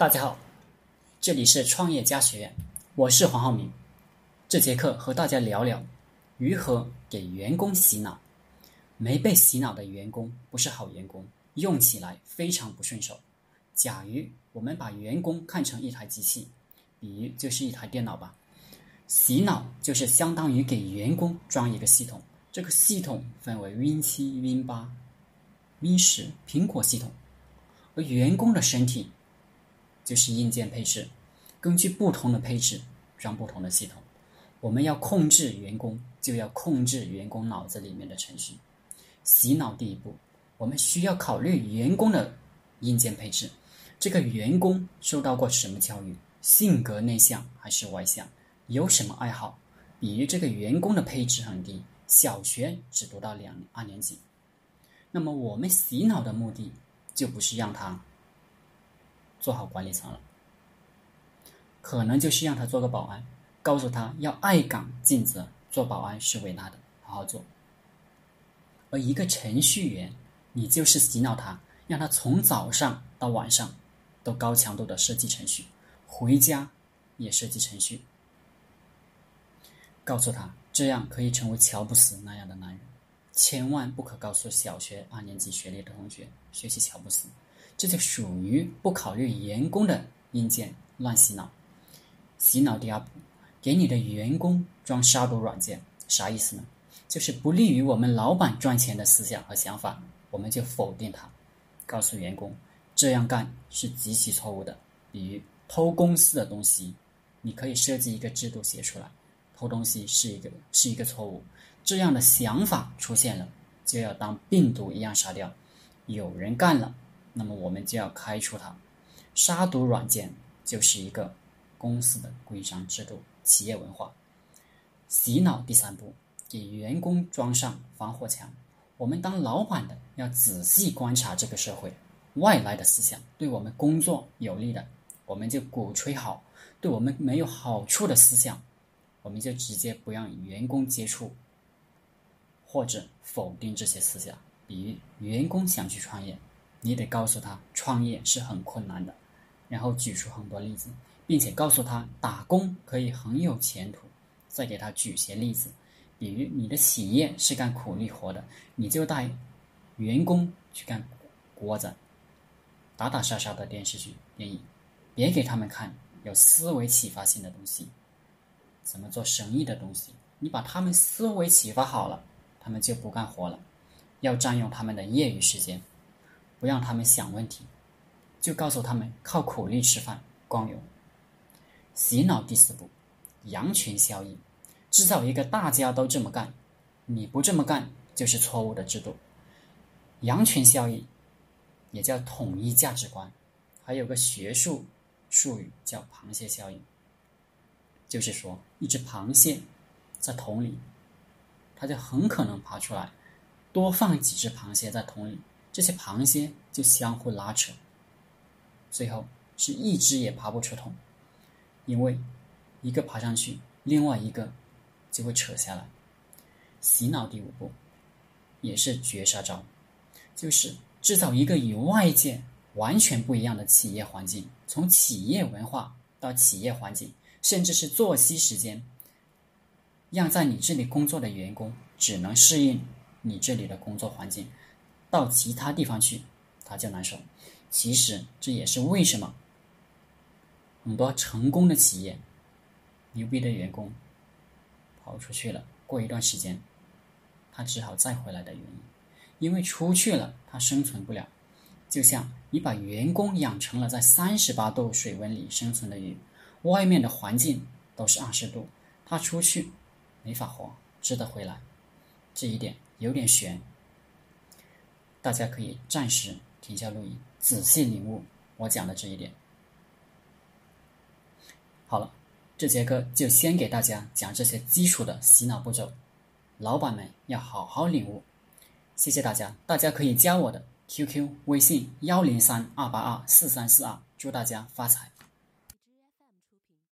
大家好，这里是创业家学院，我是黄浩明。这节课和大家聊聊如何给员工洗脑。没被洗脑的员工不是好员工，用起来非常不顺手。假如我们把员工看成一台机器，比如就是一台电脑吧，洗脑就是相当于给员工装一个系统，这个系统分为 Win 七、Win 八、Win 十苹果系统，而员工的身体。就是硬件配置，根据不同的配置装不同的系统。我们要控制员工，就要控制员工脑子里面的程序。洗脑第一步，我们需要考虑员工的硬件配置。这个员工受到过什么教育？性格内向还是外向？有什么爱好？比如这个员工的配置很低，小学只读到两二年级。那么我们洗脑的目的就不是让他。做好管理层了，可能就是让他做个保安，告诉他要爱岗尽责，做保安是伟大的，好好做。而一个程序员，你就是洗脑他，让他从早上到晚上都高强度的设计程序，回家也设计程序，告诉他这样可以成为乔布斯那样的男人，千万不可告诉小学二年级学历的同学学习乔布斯。这就属于不考虑员工的硬件乱洗脑。洗脑第二步，给你的员工装杀毒软件，啥意思呢？就是不利于我们老板赚钱的思想和想法，我们就否定它，告诉员工这样干是极其错误的。比如偷公司的东西，你可以设计一个制度写出来，偷东西是一个是一个错误。这样的想法出现了，就要当病毒一样杀掉。有人干了。那么我们就要开除他。杀毒软件就是一个公司的规章制度、企业文化。洗脑第三步，给员工装上防火墙。我们当老板的要仔细观察这个社会外来的思想，对我们工作有利的，我们就鼓吹好；对我们没有好处的思想，我们就直接不让员工接触，或者否定这些思想。比如员工想去创业。你得告诉他创业是很困难的，然后举出很多例子，并且告诉他打工可以很有前途。再给他举些例子，比如你的企业是干苦力活的，你就带员工去干活子，打打杀杀的电视剧、电影，别给他们看有思维启发性的东西，怎么做生意的东西。你把他们思维启发好了，他们就不干活了，要占用他们的业余时间。不让他们想问题，就告诉他们靠苦力吃饭光荣。洗脑第四步，羊群效应，制造一个大家都这么干，你不这么干就是错误的制度。羊群效应也叫统一价值观，还有个学术术语叫螃蟹效应，就是说一只螃蟹在桶里，它就很可能爬出来，多放几只螃蟹在桶里。这些螃蟹就相互拉扯，最后是一只也爬不出桶，因为一个爬上去，另外一个就会扯下来。洗脑第五步也是绝杀招，就是制造一个与外界完全不一样的企业环境，从企业文化到企业环境，甚至是作息时间，让在你这里工作的员工只能适应你这里的工作环境。到其他地方去，他就难受。其实这也是为什么很多成功的企业、牛逼的员工跑出去了，过一段时间，他只好再回来的原因。因为出去了，他生存不了。就像你把员工养成了在三十八度水温里生存的鱼，外面的环境都是二十度，他出去没法活，只得回来。这一点有点悬。大家可以暂时停下录音，仔细领悟我讲的这一点。好了，这节课就先给大家讲这些基础的洗脑步骤，老板们要好好领悟。谢谢大家，大家可以加我的 QQ 微信幺零三二八二四三四二，祝大家发财。